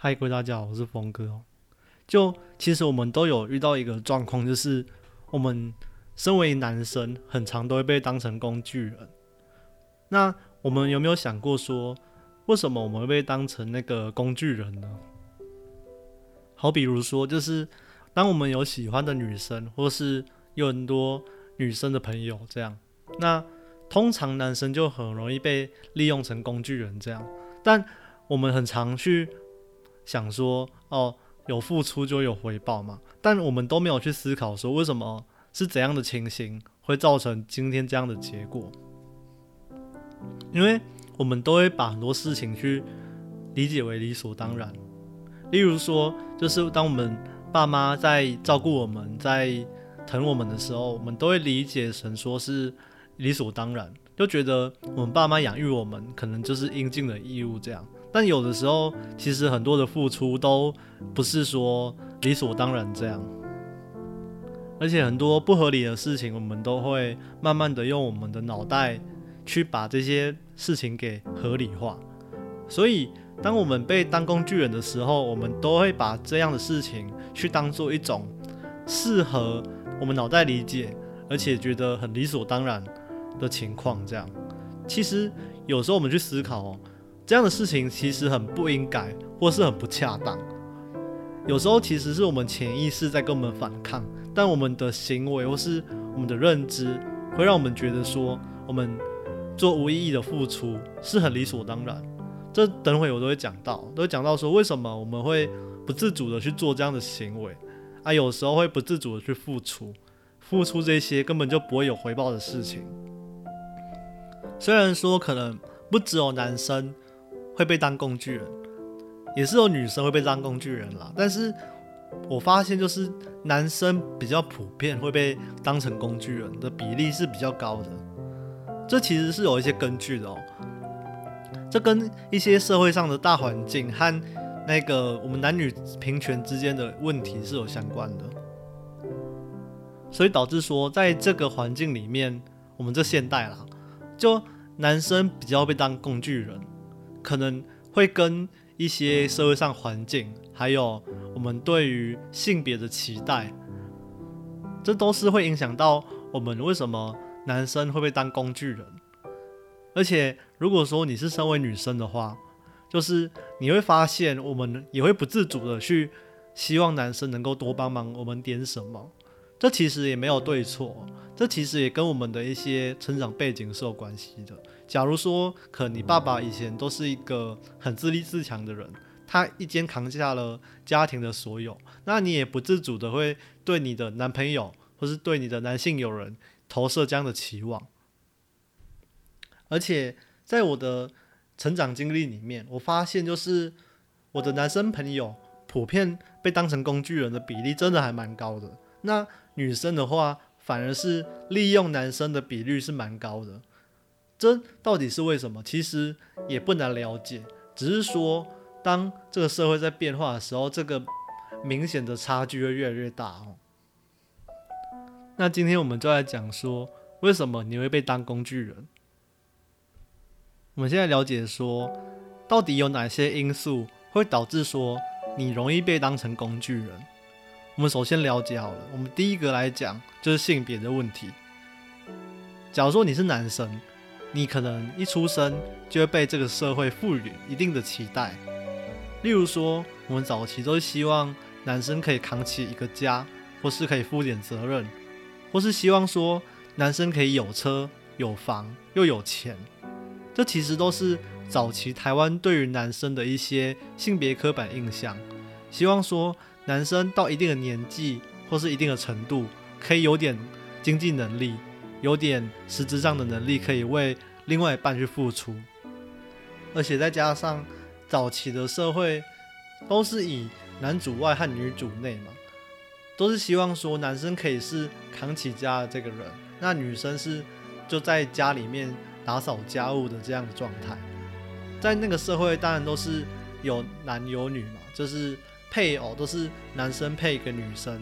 嗨，各位大家好，我是峰哥。就其实我们都有遇到一个状况，就是我们身为男生，很常都会被当成工具人。那我们有没有想过说，为什么我们会被当成那个工具人呢？好，比如说，就是当我们有喜欢的女生，或是有很多女生的朋友这样，那通常男生就很容易被利用成工具人这样。但我们很常去。想说哦，有付出就有回报嘛，但我们都没有去思考说为什么是怎样的情形会造成今天这样的结果，因为我们都会把很多事情去理解为理所当然。例如说，就是当我们爸妈在照顾我们在疼我们的时候，我们都会理解成说是理所当然，就觉得我们爸妈养育我们可能就是应尽的义务这样。但有的时候，其实很多的付出都不是说理所当然这样，而且很多不合理的事情，我们都会慢慢的用我们的脑袋去把这些事情给合理化。所以，当我们被当工具人的时候，我们都会把这样的事情去当做一种适合我们脑袋理解，而且觉得很理所当然的情况。这样，其实有时候我们去思考哦。这样的事情其实很不应该，或是很不恰当。有时候其实是我们潜意识在跟我们反抗，但我们的行为或是我们的认知，会让我们觉得说，我们做无意义的付出是很理所当然。这等会我都会讲到，都会讲到说，为什么我们会不自主的去做这样的行为啊？有时候会不自主的去付出，付出这些根本就不会有回报的事情。虽然说可能不只有男生。会被当工具人，也是有女生会被当工具人啦。但是我发现，就是男生比较普遍会被当成工具人的比例是比较高的。这其实是有一些根据的哦。这跟一些社会上的大环境和那个我们男女平权之间的问题是有相关的。所以导致说，在这个环境里面，我们这现代啦，就男生比较被当工具人。可能会跟一些社会上环境，还有我们对于性别的期待，这都是会影响到我们为什么男生会被当工具人。而且，如果说你是身为女生的话，就是你会发现，我们也会不自主的去希望男生能够多帮忙我们点什么。这其实也没有对错，这其实也跟我们的一些成长背景是有关系的。假如说，可你爸爸以前都是一个很自立自强的人，他一肩扛下了家庭的所有，那你也不自主的会对你的男朋友或是对你的男性友人投射这样的期望。而且在我的成长经历里面，我发现就是我的男生朋友普遍被当成工具人的比例真的还蛮高的。那女生的话，反而是利用男生的比率是蛮高的。这到底是为什么？其实也不难了解，只是说，当这个社会在变化的时候，这个明显的差距会越来越大哦。那今天我们就来讲说，为什么你会被当工具人？我们现在了解说，到底有哪些因素会导致说你容易被当成工具人？我们首先了解好了，我们第一个来讲就是性别的问题。假如说你是男生。你可能一出生就会被这个社会赋予一定的期待，例如说，我们早期都是希望男生可以扛起一个家，或是可以负点责任，或是希望说男生可以有车有房又有钱，这其实都是早期台湾对于男生的一些性别刻板印象，希望说男生到一定的年纪或是一定的程度，可以有点经济能力。有点实质上的能力可以为另外一半去付出，而且再加上早期的社会都是以男主外和女主内嘛，都是希望说男生可以是扛起家的这个人，那女生是就在家里面打扫家务的这样的状态。在那个社会当然都是有男有女嘛，就是配偶都是男生配一个女生，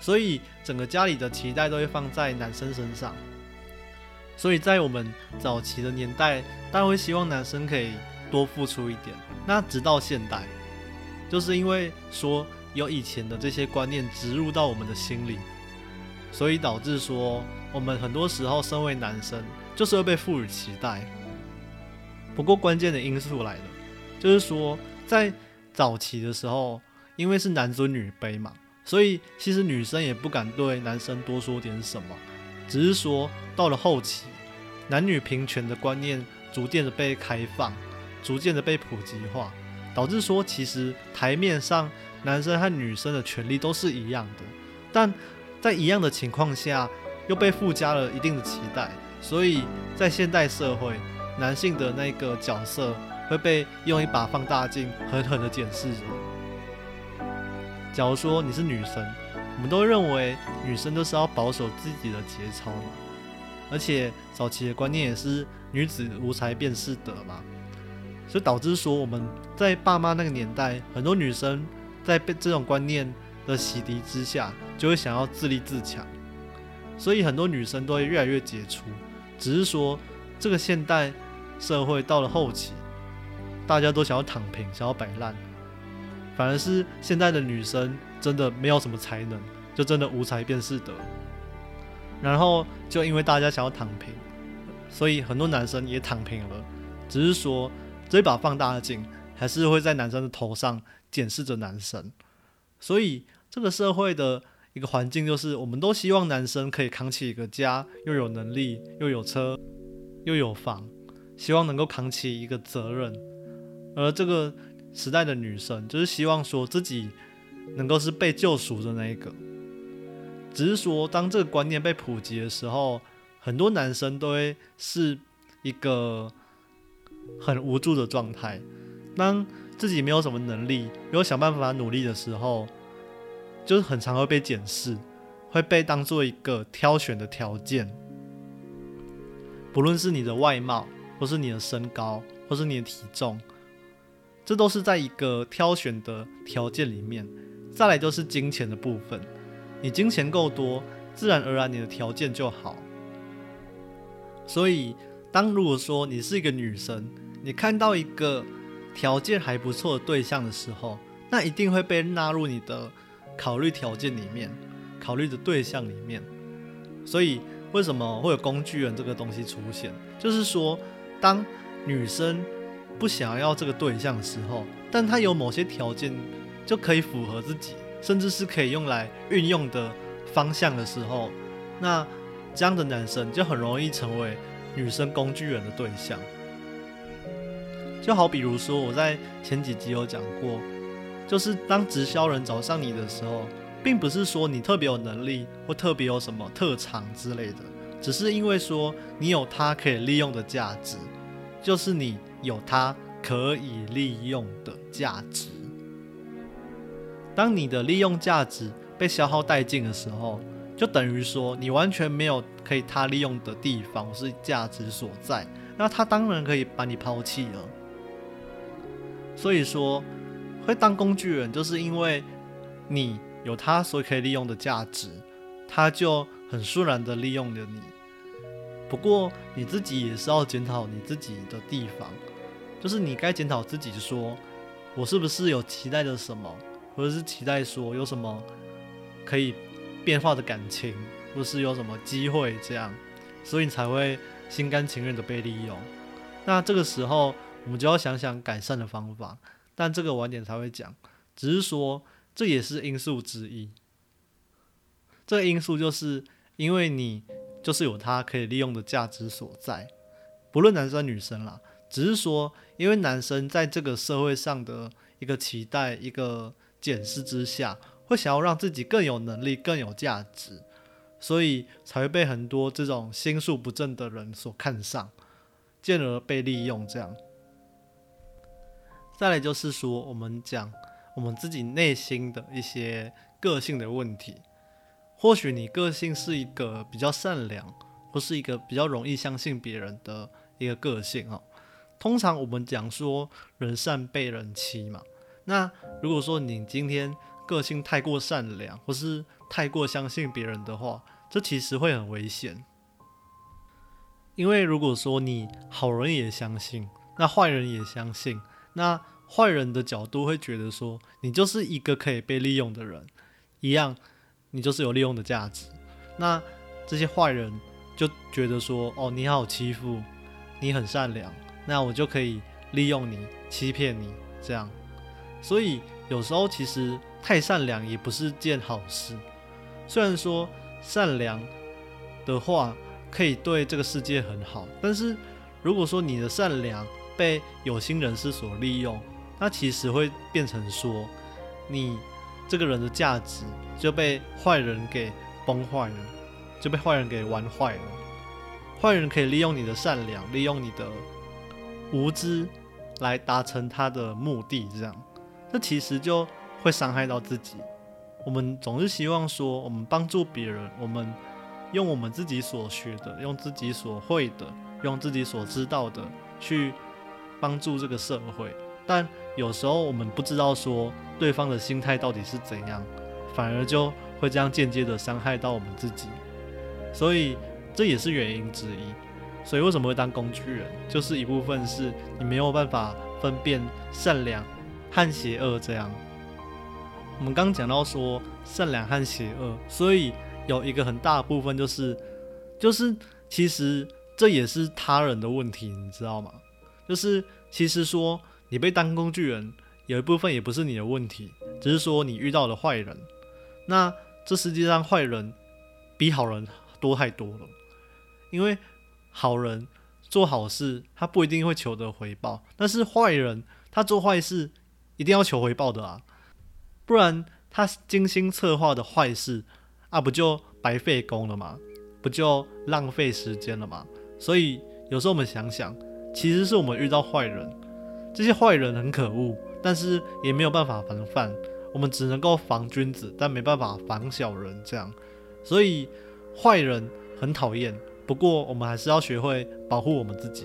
所以整个家里的期待都会放在男生身上。所以在我们早期的年代，当然会希望男生可以多付出一点。那直到现代，就是因为说有以前的这些观念植入到我们的心里，所以导致说我们很多时候身为男生就是会被赋予期待。不过关键的因素来了，就是说在早期的时候，因为是男尊女卑嘛，所以其实女生也不敢对男生多说点什么，只是说到了后期，男女平权的观念逐渐的被开放，逐渐的被普及化，导致说其实台面上男生和女生的权利都是一样的，但在一样的情况下又被附加了一定的期待，所以在现代社会。男性的那个角色会被用一把放大镜狠狠的检视着。假如说你是女生，我们都认为女生都是要保守自己的节操嘛，而且早期的观念也是女子无才便是德嘛，所以导致说我们在爸妈那个年代，很多女生在被这种观念的洗涤之下，就会想要自立自强，所以很多女生都会越来越杰出，只是说这个现代。社会到了后期，大家都想要躺平，想要摆烂，反而是现在的女生真的没有什么才能，就真的无才便是德。然后就因为大家想要躺平，所以很多男生也躺平了。只是说这把放大镜还是会在男生的头上检视着男生。所以这个社会的一个环境就是，我们都希望男生可以扛起一个家，又有能力，又有车，又有房。希望能够扛起一个责任，而这个时代的女生就是希望说自己能够是被救赎的那一个。只是说，当这个观念被普及的时候，很多男生都会是一个很无助的状态。当自己没有什么能力，没有想办法努力的时候，就是很常会被检视，会被当做一个挑选的条件，不论是你的外貌。或是你的身高，或是你的体重，这都是在一个挑选的条件里面。再来就是金钱的部分，你金钱够多，自然而然你的条件就好。所以，当如果说你是一个女生，你看到一个条件还不错的对象的时候，那一定会被纳入你的考虑条件里面，考虑的对象里面。所以，为什么会有工具人这个东西出现？就是说。当女生不想要这个对象的时候，但她有某些条件就可以符合自己，甚至是可以用来运用的方向的时候，那这样的男生就很容易成为女生工具人的对象。就好比如说，我在前几集有讲过，就是当直销人找上你的时候，并不是说你特别有能力或特别有什么特长之类的，只是因为说你有他可以利用的价值。就是你有他可以利用的价值。当你的利用价值被消耗殆尽的时候，就等于说你完全没有可以他利用的地方，是价值所在。那他当然可以把你抛弃了。所以说，会当工具人，就是因为你有他所可以利用的价值，他就很顺然的利用了你。不过你自己也是要检讨你自己的地方，就是你该检讨自己，说我是不是有期待着什么，或者是期待说有什么可以变化的感情，或是有什么机会这样，所以你才会心甘情愿的被利用。那这个时候我们就要想想改善的方法，但这个晚点才会讲，只是说这也是因素之一。这个因素就是因为你。就是有它可以利用的价值所在，不论男生女生啦，只是说，因为男生在这个社会上的一个期待、一个检视之下，会想要让自己更有能力、更有价值，所以才会被很多这种心术不正的人所看上，进而被利用。这样，再来就是说，我们讲我们自己内心的一些个性的问题。或许你个性是一个比较善良，或是一个比较容易相信别人的一个个性哦。通常我们讲说人善被人欺嘛。那如果说你今天个性太过善良，或是太过相信别人的话，这其实会很危险。因为如果说你好人也相信，那坏人也相信，那坏人的角度会觉得说，你就是一个可以被利用的人，一样，你就是有利用的价值。那这些坏人就觉得说，哦，你好欺负，你很善良，那我就可以利用你，欺骗你，这样。所以有时候其实太善良也不是件好事。虽然说善良的话可以对这个世界很好，但是如果说你的善良被有心人士所利用，那其实会变成说你这个人的价值就被坏人给崩坏了，就被坏人给玩坏了。坏人可以利用你的善良，利用你的无知来达成他的目的，这样，这其实就会伤害到自己。我们总是希望说，我们帮助别人，我们用我们自己所学的，用自己所会的，用自己所知道的去帮助这个社会。但有时候我们不知道说对方的心态到底是怎样，反而就会这样间接的伤害到我们自己。所以这也是原因之一。所以为什么会当工具人，就是一部分是你没有办法分辨善良和邪恶这样。我们刚讲到说善良和邪恶，所以有一个很大的部分就是，就是其实这也是他人的问题，你知道吗？就是其实说你被当工具人，有一部分也不是你的问题，只是说你遇到了坏人。那这世界上坏人比好人多太多了，因为好人做好事，他不一定会求得回报，但是坏人他做坏事一定要求回报的啊。不然他精心策划的坏事啊，不就白费工了吗？不就浪费时间了吗？所以有时候我们想想，其实是我们遇到坏人，这些坏人很可恶，但是也没有办法防范，我们只能够防君子，但没办法防小人。这样，所以坏人很讨厌，不过我们还是要学会保护我们自己。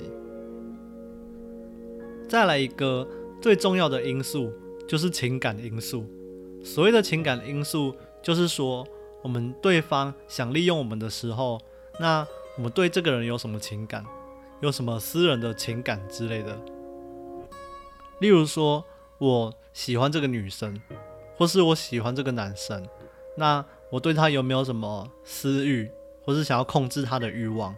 再来一个最重要的因素，就是情感因素。所谓的情感因素，就是说，我们对方想利用我们的时候，那我们对这个人有什么情感，有什么私人的情感之类的。例如说，我喜欢这个女生，或是我喜欢这个男生，那我对他有没有什么私欲，或是想要控制他的欲望？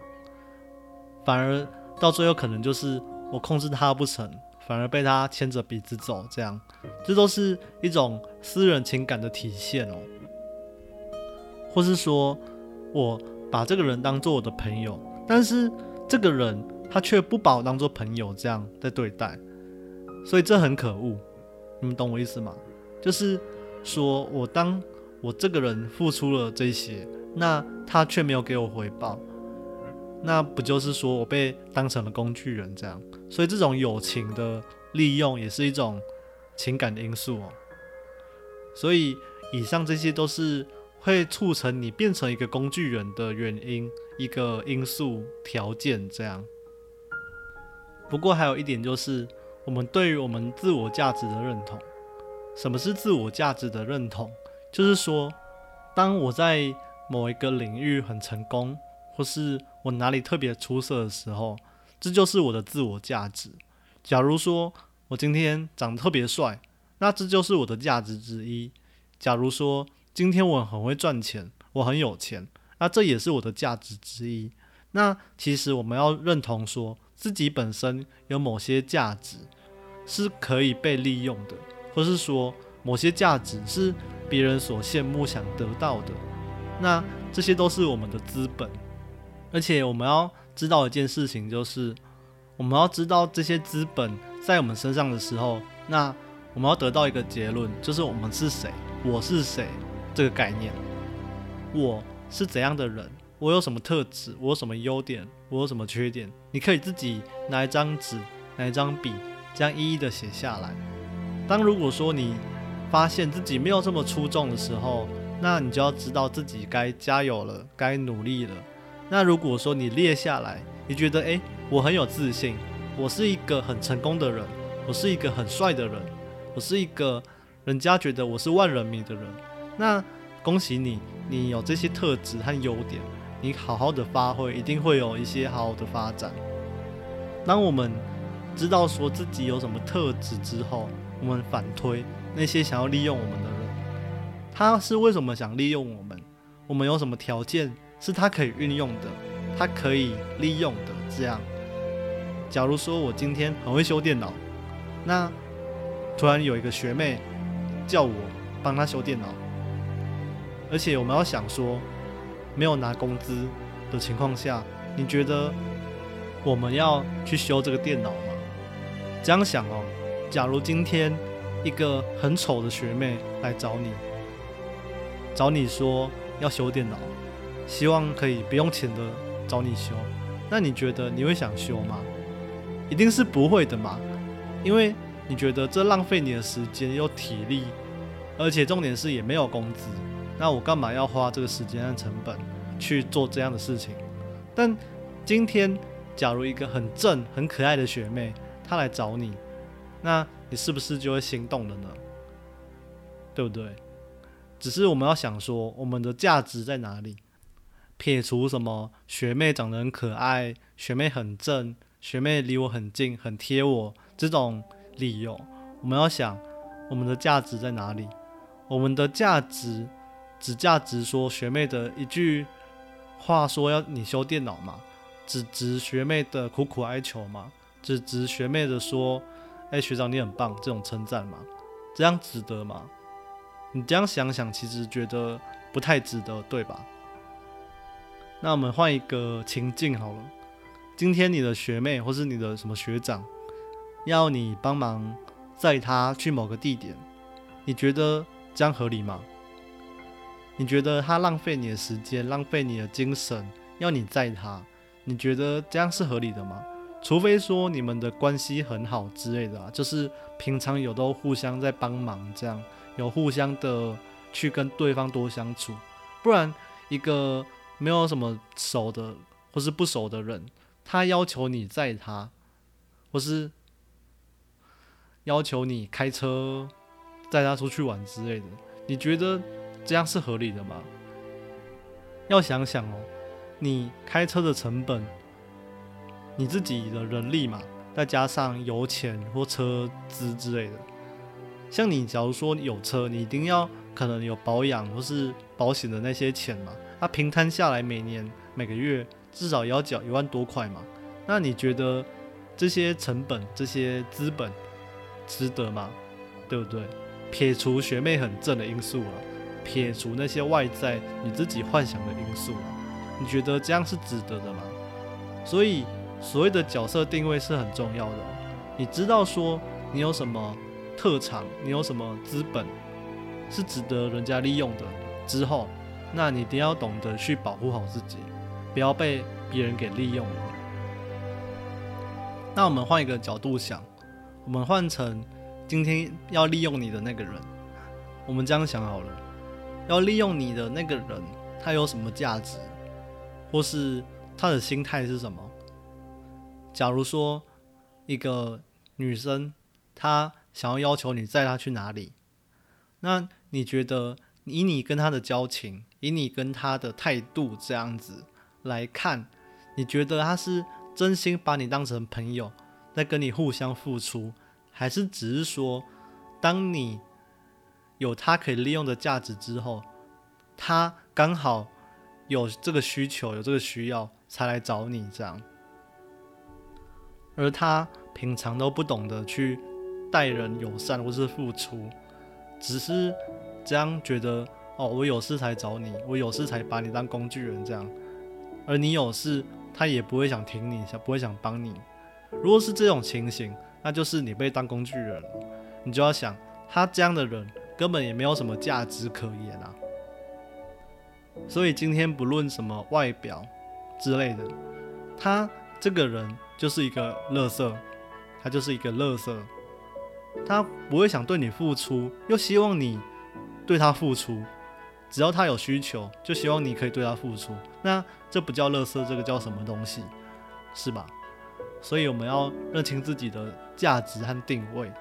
反而到最后可能就是我控制他不成。反而被他牵着鼻子走，这样，这都是一种私人情感的体现哦。或是说，我把这个人当做我的朋友，但是这个人他却不把我当做朋友这样在对待，所以这很可恶。你们懂我意思吗？就是说我当我这个人付出了这些，那他却没有给我回报。那不就是说我被当成了工具人这样，所以这种友情的利用也是一种情感的因素哦。所以以上这些都是会促成你变成一个工具人的原因，一个因素条件这样。不过还有一点就是，我们对于我们自我价值的认同。什么是自我价值的认同？就是说，当我在某一个领域很成功。或是我哪里特别出色的时候，这就是我的自我价值。假如说我今天长得特别帅，那这就是我的价值之一。假如说今天我很会赚钱，我很有钱，那这也是我的价值之一。那其实我们要认同说自己本身有某些价值是可以被利用的，或是说某些价值是别人所羡慕想得到的。那这些都是我们的资本。而且我们要知道一件事情，就是我们要知道这些资本在我们身上的时候，那我们要得到一个结论，就是我们是谁，我是谁这个概念。我是怎样的人？我有什么特质？我有什么优点？我有什么缺点？你可以自己拿一张纸，拿一张笔，这样一一的写下来。当如果说你发现自己没有这么出众的时候，那你就要知道自己该加油了，该努力了。那如果说你列下来，你觉得诶，我很有自信，我是一个很成功的人，我是一个很帅的人，我是一个人家觉得我是万人迷的人，那恭喜你，你有这些特质和优点，你好好的发挥，一定会有一些好好的发展。当我们知道说自己有什么特质之后，我们反推那些想要利用我们的人，他是为什么想利用我们？我们有什么条件是他可以运用的，他可以利用的？这样，假如说我今天很会修电脑，那突然有一个学妹叫我帮她修电脑，而且我们要想说，没有拿工资的情况下，你觉得我们要去修这个电脑吗？这样想哦，假如今天一个很丑的学妹来找你，找你说要修电脑，希望可以不用钱的找你修，那你觉得你会想修吗？一定是不会的嘛，因为你觉得这浪费你的时间又体力，而且重点是也没有工资，那我干嘛要花这个时间和成本去做这样的事情？但今天假如一个很正很可爱的学妹，她来找你，那你是不是就会心动了呢？对不对？只是我们要想说，我们的价值在哪里？撇除什么学妹长得很可爱，学妹很正，学妹离我很近，很贴我这种理由，我们要想我们的价值在哪里？我们的价值只价值说学妹的一句话，说要你修电脑嘛？只值学妹的苦苦哀求吗？只值学妹的说：“哎，学长你很棒。”这种称赞吗？这样值得吗？你这样想想，其实觉得不太值得，对吧？那我们换一个情境好了。今天你的学妹或是你的什么学长要你帮忙载他去某个地点，你觉得这样合理吗？你觉得他浪费你的时间，浪费你的精神，要你载他，你觉得这样是合理的吗？除非说你们的关系很好之类的啊，就是平常有都互相在帮忙，这样有互相的去跟对方多相处，不然一个没有什么熟的或是不熟的人，他要求你载他，或是要求你开车载他出去玩之类的，你觉得这样是合理的吗？要想想哦，你开车的成本。你自己的人力嘛，再加上油钱或车资之类的。像你，假如说有车，你一定要可能有保养或是保险的那些钱嘛。那平摊下来，每年每个月至少也要缴一万多块嘛。那你觉得这些成本、这些资本值得吗？对不对？撇除学妹很正的因素了，撇除那些外在你自己幻想的因素了，你觉得这样是值得的吗？所以。所谓的角色定位是很重要的。你知道说你有什么特长，你有什么资本是值得人家利用的之后，那你一定要懂得去保护好自己，不要被别人给利用了。那我们换一个角度想，我们换成今天要利用你的那个人，我们这样想好了，要利用你的那个人，他有什么价值，或是他的心态是什么？假如说一个女生她想要要求你载她去哪里，那你觉得以你跟她的交情，以你跟他的态度这样子来看，你觉得他是真心把你当成朋友，在跟你互相付出，还是只是说当你有他可以利用的价值之后，他刚好有这个需求，有这个需要才来找你这样？而他平常都不懂得去待人友善或是付出，只是这样觉得哦，我有事才找你，我有事才把你当工具人这样。而你有事，他也不会想挺你，想不会想帮你。如果是这种情形，那就是你被当工具人了。你就要想，他这样的人根本也没有什么价值可言啊。所以今天不论什么外表之类的，他这个人。就是一个乐色，他就是一个乐色，他不会想对你付出，又希望你对他付出。只要他有需求，就希望你可以对他付出。那这不叫乐色，这个叫什么东西？是吧？所以我们要认清自己的价值和定位，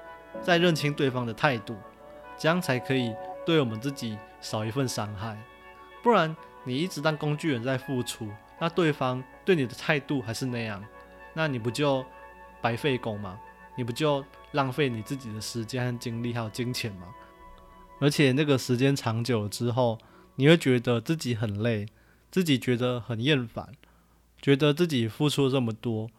再认清对方的态度，这样才可以对我们自己少一份伤害。不然你一直当工具人在付出，那对方对你的态度还是那样。那你不就白费工吗？你不就浪费你自己的时间和精力还有金钱吗？而且那个时间长久了之后，你会觉得自己很累，自己觉得很厌烦，觉得自己付出这么多，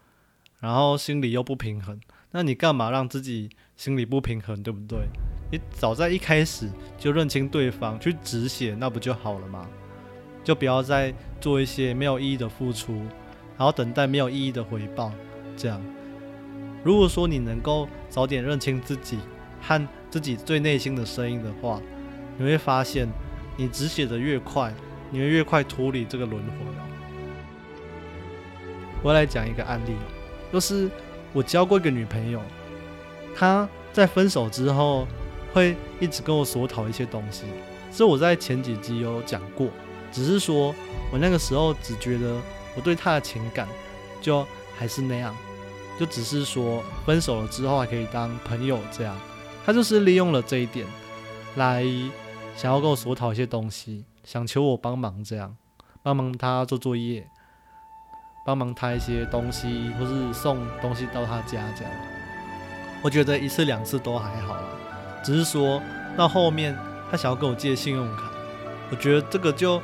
然后心里又不平衡。那你干嘛让自己心里不平衡，对不对？你早在一开始就认清对方，去止血，那不就好了吗？就不要再做一些没有意义的付出，然后等待没有意义的回报。这样，如果说你能够早点认清自己和自己最内心的声音的话，你会发现，你止血的越快，你会越快脱离这个轮回。我来讲一个案例，就是我交过一个女朋友，她在分手之后。会一直跟我索讨一些东西，这我在前几集有讲过，只是说我那个时候只觉得我对她的情感就还是那样，就只是说分手了之后还可以当朋友这样。他就是利用了这一点来想要跟我索讨一些东西，想求我帮忙这样，帮忙他做作业，帮忙他一些东西，或是送东西到他家这样。我觉得一次两次都还好了。只是说到后面，他想要跟我借信用卡，我觉得这个就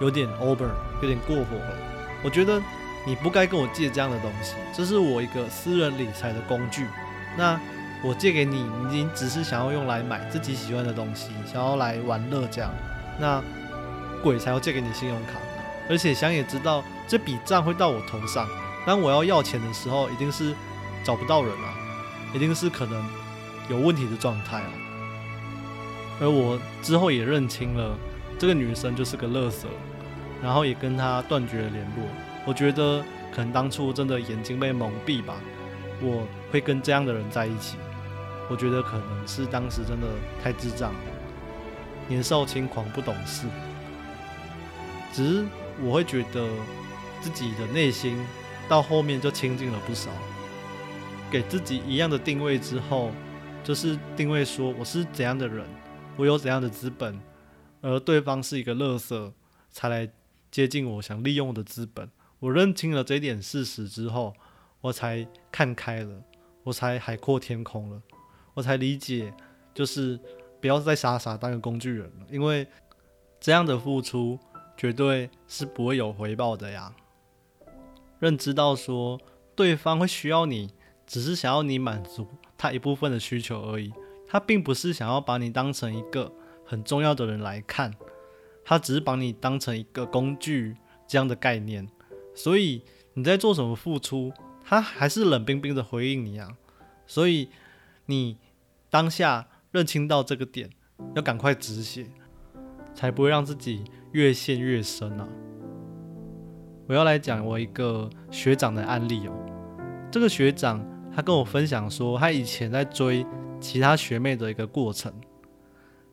有点 over，有点过火了。我觉得你不该跟我借这样的东西，这是我一个私人理财的工具。那我借给你，你只是想要用来买自己喜欢的东西，想要来玩乐这样。那鬼才要借给你信用卡，而且想也知道这笔账会到我头上，当我要要钱的时候，一定是找不到人了，一定是可能。有问题的状态啊，而我之后也认清了这个女生就是个乐色，然后也跟她断绝了联络。我觉得可能当初真的眼睛被蒙蔽吧，我会跟这样的人在一起。我觉得可能是当时真的太智障，年少轻狂不懂事。只是我会觉得自己的内心到后面就清净了不少，给自己一样的定位之后。就是定位说我是怎样的人，我有怎样的资本，而对方是一个垃圾，才来接近我想利用的资本。我认清了这一点事实之后，我才看开了，我才海阔天空了，我才理解，就是不要再傻傻当个工具人了，因为这样的付出绝对是不会有回报的呀。认知到说对方会需要你，只是想要你满足。他一部分的需求而已，他并不是想要把你当成一个很重要的人来看，他只是把你当成一个工具这样的概念。所以你在做什么付出，他还是冷冰冰的回应你啊。所以你当下认清到这个点，要赶快止血，才不会让自己越陷越深啊。我要来讲我一个学长的案例哦，这个学长。他跟我分享说，他以前在追其他学妹的一个过程。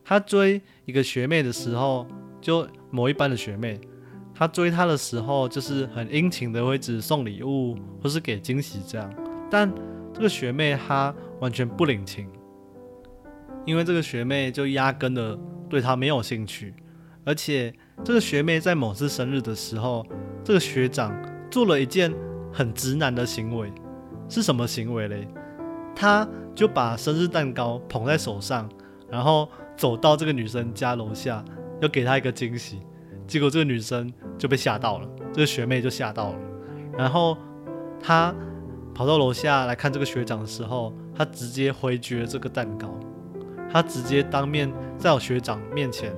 他追一个学妹的时候，就某一班的学妹，他追她的时候就是很殷勤的，会只送礼物或是给惊喜这样。但这个学妹她完全不领情，因为这个学妹就压根的对他没有兴趣。而且这个学妹在某次生日的时候，这个学长做了一件很直男的行为。是什么行为嘞？他就把生日蛋糕捧在手上，然后走到这个女生家楼下，要给她一个惊喜。结果这个女生就被吓到了，这个学妹就吓到了。然后他跑到楼下来看这个学长的时候，他直接回绝这个蛋糕，他直接当面在我学长面前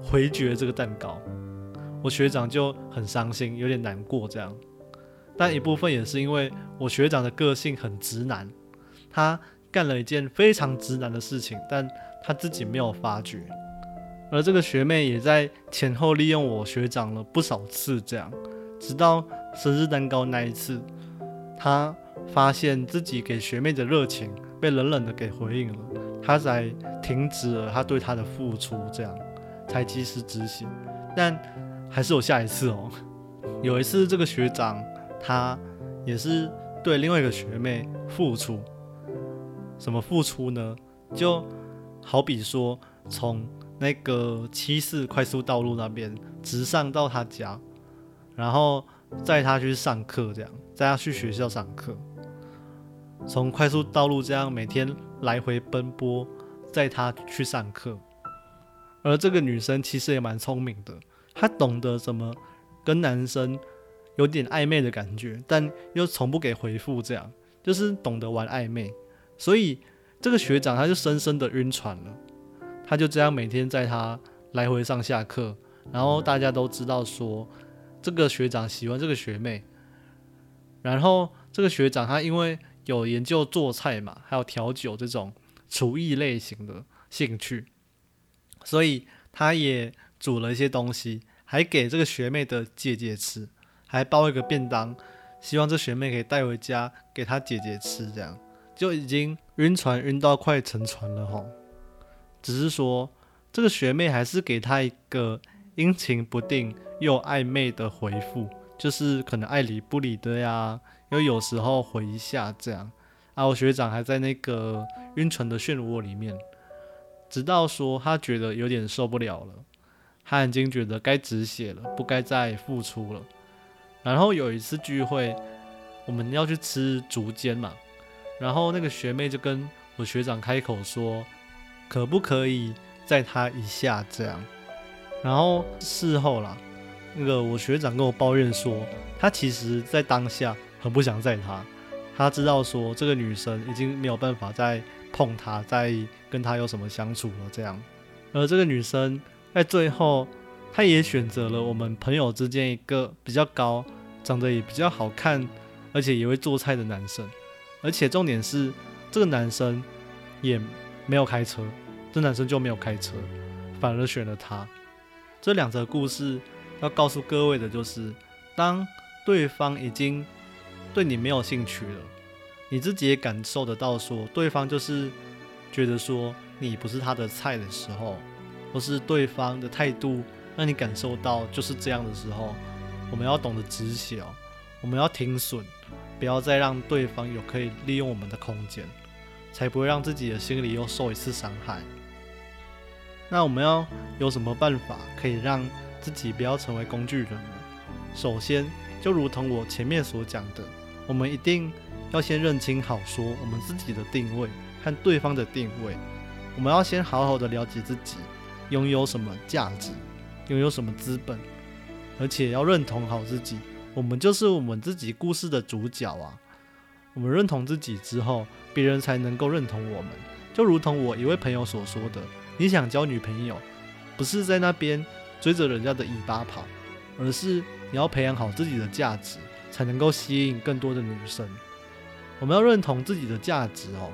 回绝这个蛋糕。我学长就很伤心，有点难过这样。但一部分也是因为我学长的个性很直男，他干了一件非常直男的事情，但他自己没有发觉。而这个学妹也在前后利用我学长了不少次，这样，直到生日蛋糕那一次，他发现自己给学妹的热情被冷冷的给回应了，他才停止了他对她的付出，这样才及时止血。但还是有下一次哦，有一次这个学长。他也是对另外一个学妹付出，什么付出呢？就好比说，从那个七四快速道路那边直上到他家，然后载他去上课，这样载他去学校上课。从快速道路这样每天来回奔波，载他去上课。而这个女生其实也蛮聪明的，她懂得怎么跟男生有点暧昧的感觉，但又从不给回复，这样就是懂得玩暧昧。所以这个学长他就深深的晕船了，他就这样每天载她来回上下课，然后大家都知道说这个学长喜欢这个学妹，然后这个学长他因为有研究做菜嘛，还有调酒这种厨艺类型的兴趣。所以他也煮了一些东西，还给这个学妹的姐姐吃，还包一个便当，希望这学妹可以带回家给她姐姐吃。这样就已经晕船晕到快沉船了哈。只是说这个学妹还是给他一个阴晴不定又暧昧的回复，就是可能爱理不理的呀，又有时候回一下这样。啊，我学长还在那个晕船的漩涡里面。直到说他觉得有点受不了了，他已经觉得该止血了，不该再付出了。然后有一次聚会，我们要去吃竹间嘛，然后那个学妹就跟我学长开口说，可不可以载他一下这样？然后事后啦，那个我学长跟我抱怨说，他其实在当下很不想载他，他知道说这个女生已经没有办法再碰他，再。跟他有什么相处了？这样，而这个女生在最后，她也选择了我们朋友之间一个比较高、长得也比较好看，而且也会做菜的男生。而且重点是，这个男生也没有开车，这男生就没有开车，反而选了他。这两则故事要告诉各位的就是，当对方已经对你没有兴趣了，你自己也感受得到，说对方就是。觉得说你不是他的菜的时候，或是对方的态度让你感受到就是这样的时候，我们要懂得止血，我们要停损，不要再让对方有可以利用我们的空间，才不会让自己的心里又受一次伤害。那我们要有什么办法可以让自己不要成为工具人呢？首先，就如同我前面所讲的，我们一定要先认清好说我们自己的定位。和对方的定位，我们要先好好的了解自己拥有什么价值，拥有什么资本，而且要认同好自己。我们就是我们自己故事的主角啊！我们认同自己之后，别人才能够认同我们。就如同我一位朋友所说的：“你想交女朋友，不是在那边追着人家的尾巴跑，而是你要培养好自己的价值，才能够吸引更多的女生。”我们要认同自己的价值哦。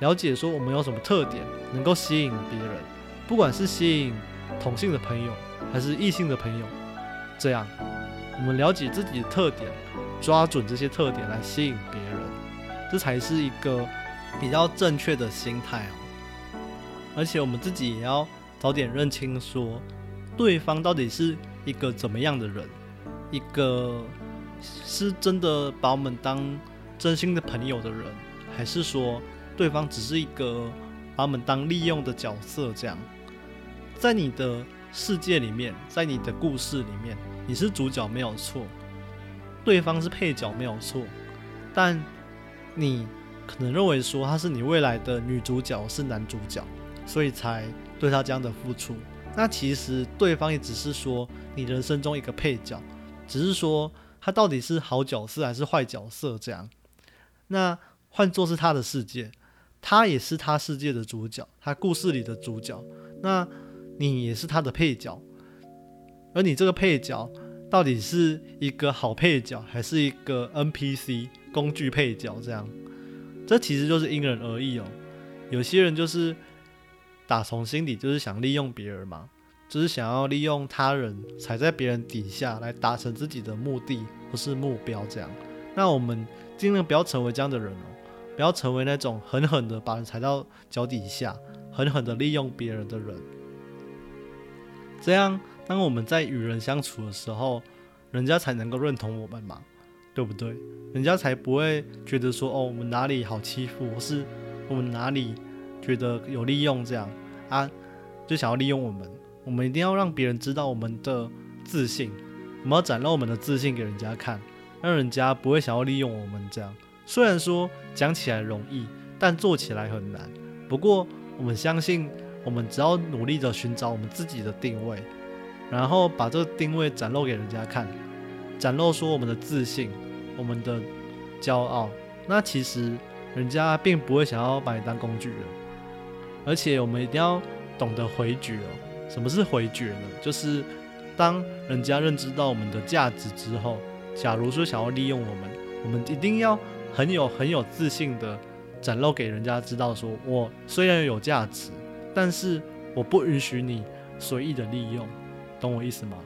了解说我们有什么特点能够吸引别人，不管是吸引同性的朋友还是异性的朋友，这样我们了解自己的特点，抓准这些特点来吸引别人，这才是一个比较正确的心态哦。而且我们自己也要早点认清说，对方到底是一个怎么样的人，一个是真的把我们当真心的朋友的人，还是说？对方只是一个把我们当利用的角色，这样，在你的世界里面，在你的故事里面，你是主角没有错，对方是配角没有错，但你可能认为说他是你未来的女主角是男主角，所以才对他这样的付出。那其实对方也只是说你人生中一个配角，只是说他到底是好角色还是坏角色这样。那换作是他的世界。他也是他世界的主角，他故事里的主角。那你也是他的配角，而你这个配角到底是一个好配角，还是一个 NPC 工具配角？这样，这其实就是因人而异哦。有些人就是打从心底就是想利用别人嘛，就是想要利用他人踩在别人底下来达成自己的目的或是目标。这样，那我们尽量不要成为这样的人哦。不要成为那种狠狠的把人踩到脚底下、狠狠的利用别人的人。这样，当我们在与人相处的时候，人家才能够认同我们嘛，对不对？人家才不会觉得说哦，我们哪里好欺负，或是我们哪里觉得有利用这样啊，就想要利用我们。我们一定要让别人知道我们的自信，我们要展露我们的自信给人家看，让人家不会想要利用我们这样。虽然说讲起来容易，但做起来很难。不过我们相信，我们只要努力的寻找我们自己的定位，然后把这个定位展露给人家看，展露说我们的自信、我们的骄傲，那其实人家并不会想要把你当工具人。而且我们一定要懂得回绝哦。什么是回绝呢？就是当人家认知到我们的价值之后，假如说想要利用我们，我们一定要很有很有自信的展露给人家知道，说我虽然有价值，但是我不允许你随意的利用，懂我意思吗？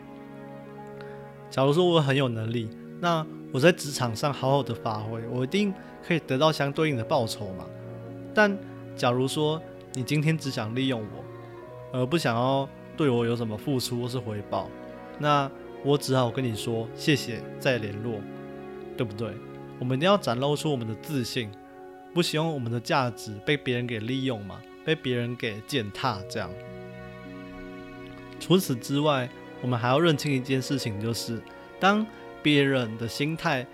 假如说我很有能力，那我在职场上好好的发挥，我一定可以得到相对应的报酬嘛。但假如说你今天只想利用我，而不想要对我有什么付出或是回报，那我只好跟你说谢谢，再联络，对不对？我们一定要展露出我们的自信，不希望我们的价值被别人给利用嘛，被别人给践踏这样。除此之外，我们还要认清一件事情，就是当别人的心态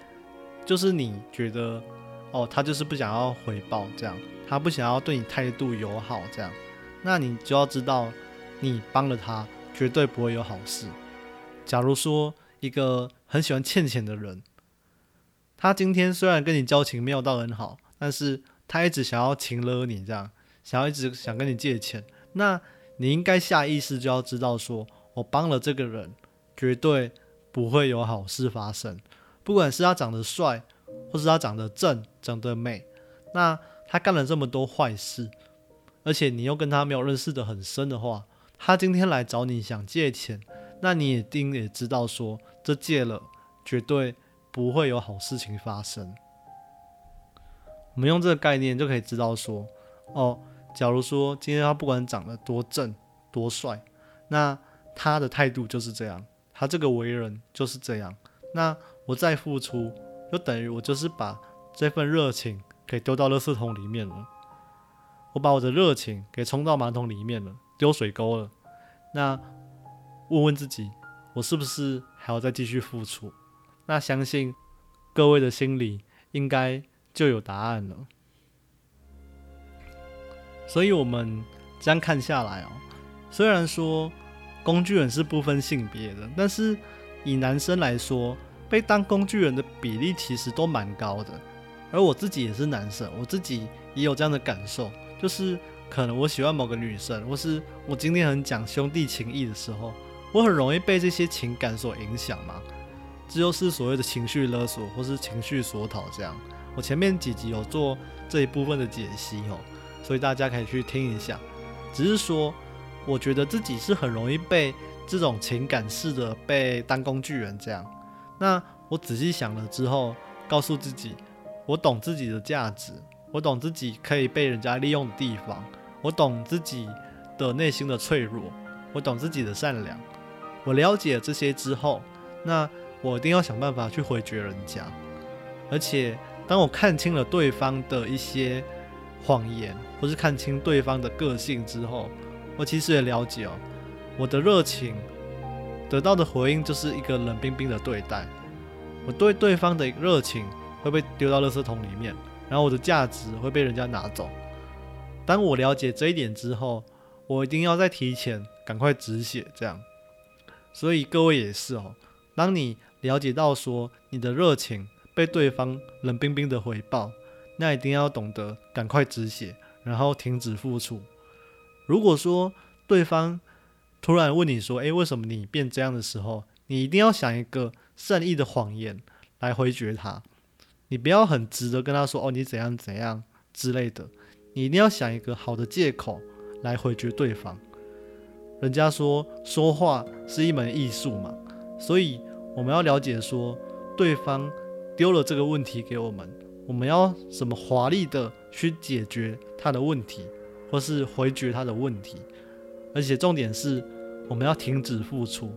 就是你觉得哦，他就是不想要回报这样。他不想要对你态度友好，这样，那你就要知道，你帮了他，绝对不会有好事。假如说一个很喜欢欠钱的人，他今天虽然跟你交情没有到很好，但是他一直想要情勒你，这样，想要一直想跟你借钱，那你应该下意识就要知道，说我帮了这个人，绝对不会有好事发生。不管是他长得帅，或是他长得正、长得美，那。他干了这么多坏事，而且你又跟他没有认识的很深的话，他今天来找你想借钱，那你一定也知道说，这借了绝对不会有好事情发生。我们用这个概念就可以知道说，哦，假如说今天他不管长得多正多帅，那他的态度就是这样，他这个为人就是这样，那我再付出，就等于我就是把这份热情。给丢到垃圾桶里面了，我把我的热情给冲到马桶里面了，丢水沟了。那问问自己，我是不是还要再继续付出？那相信各位的心里应该就有答案了。所以，我们这样看下来哦，虽然说工具人是不分性别的，但是以男生来说，被当工具人的比例其实都蛮高的。而我自己也是男生，我自己也有这样的感受，就是可能我喜欢某个女生，或是我今天很讲兄弟情谊的时候，我很容易被这些情感所影响嘛。这就是所谓的情绪勒索，或是情绪索讨这样。我前面几集有做这一部分的解析哦，所以大家可以去听一下。只是说，我觉得自己是很容易被这种情感式的被当工具人这样。那我仔细想了之后，告诉自己。我懂自己的价值，我懂自己可以被人家利用的地方，我懂自己的内心的脆弱，我懂自己的善良。我了解这些之后，那我一定要想办法去回绝人家。而且，当我看清了对方的一些谎言，或是看清对方的个性之后，我其实也了解哦，我的热情得到的回应就是一个冷冰冰的对待。我对对方的热情。会被丢到垃圾桶里面，然后我的价值会被人家拿走。当我了解这一点之后，我一定要在提前赶快止血，这样。所以各位也是哦，当你了解到说你的热情被对方冷冰冰的回报，那一定要懂得赶快止血，然后停止付出。如果说对方突然问你说：“诶，为什么你变这样的时候？”你一定要想一个善意的谎言来回绝他。你不要很直的跟他说哦，你怎样怎样之类的，你一定要想一个好的借口来回绝对方。人家说说话是一门艺术嘛，所以我们要了解说对方丢了这个问题给我们，我们要怎么华丽的去解决他的问题，或是回绝他的问题。而且重点是，我们要停止付出。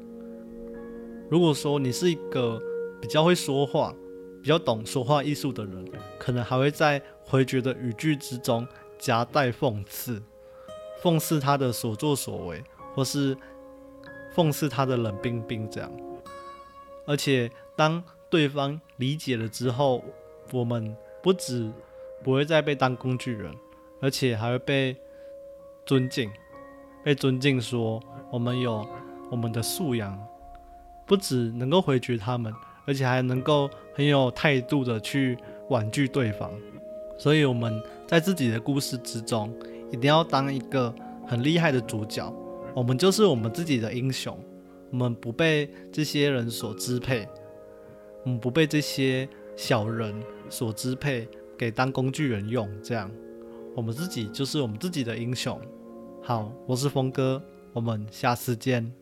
如果说你是一个比较会说话，比较懂说话艺术的人，可能还会在回绝的语句之中夹带讽刺，讽刺他的所作所为，或是讽刺他的冷冰冰这样。而且当对方理解了之后，我们不止不会再被当工具人，而且还会被尊敬，被尊敬说我们有我们的素养，不止能够回绝他们，而且还能够很有态度的去婉拒对方。所以我们在自己的故事之中，一定要当一个很厉害的主角。我们就是我们自己的英雄，我们不被这些人所支配，我们不被这些小人所支配，给当工具人用。这样，我们自己就是我们自己的英雄。好，我是峰哥，我们下次见。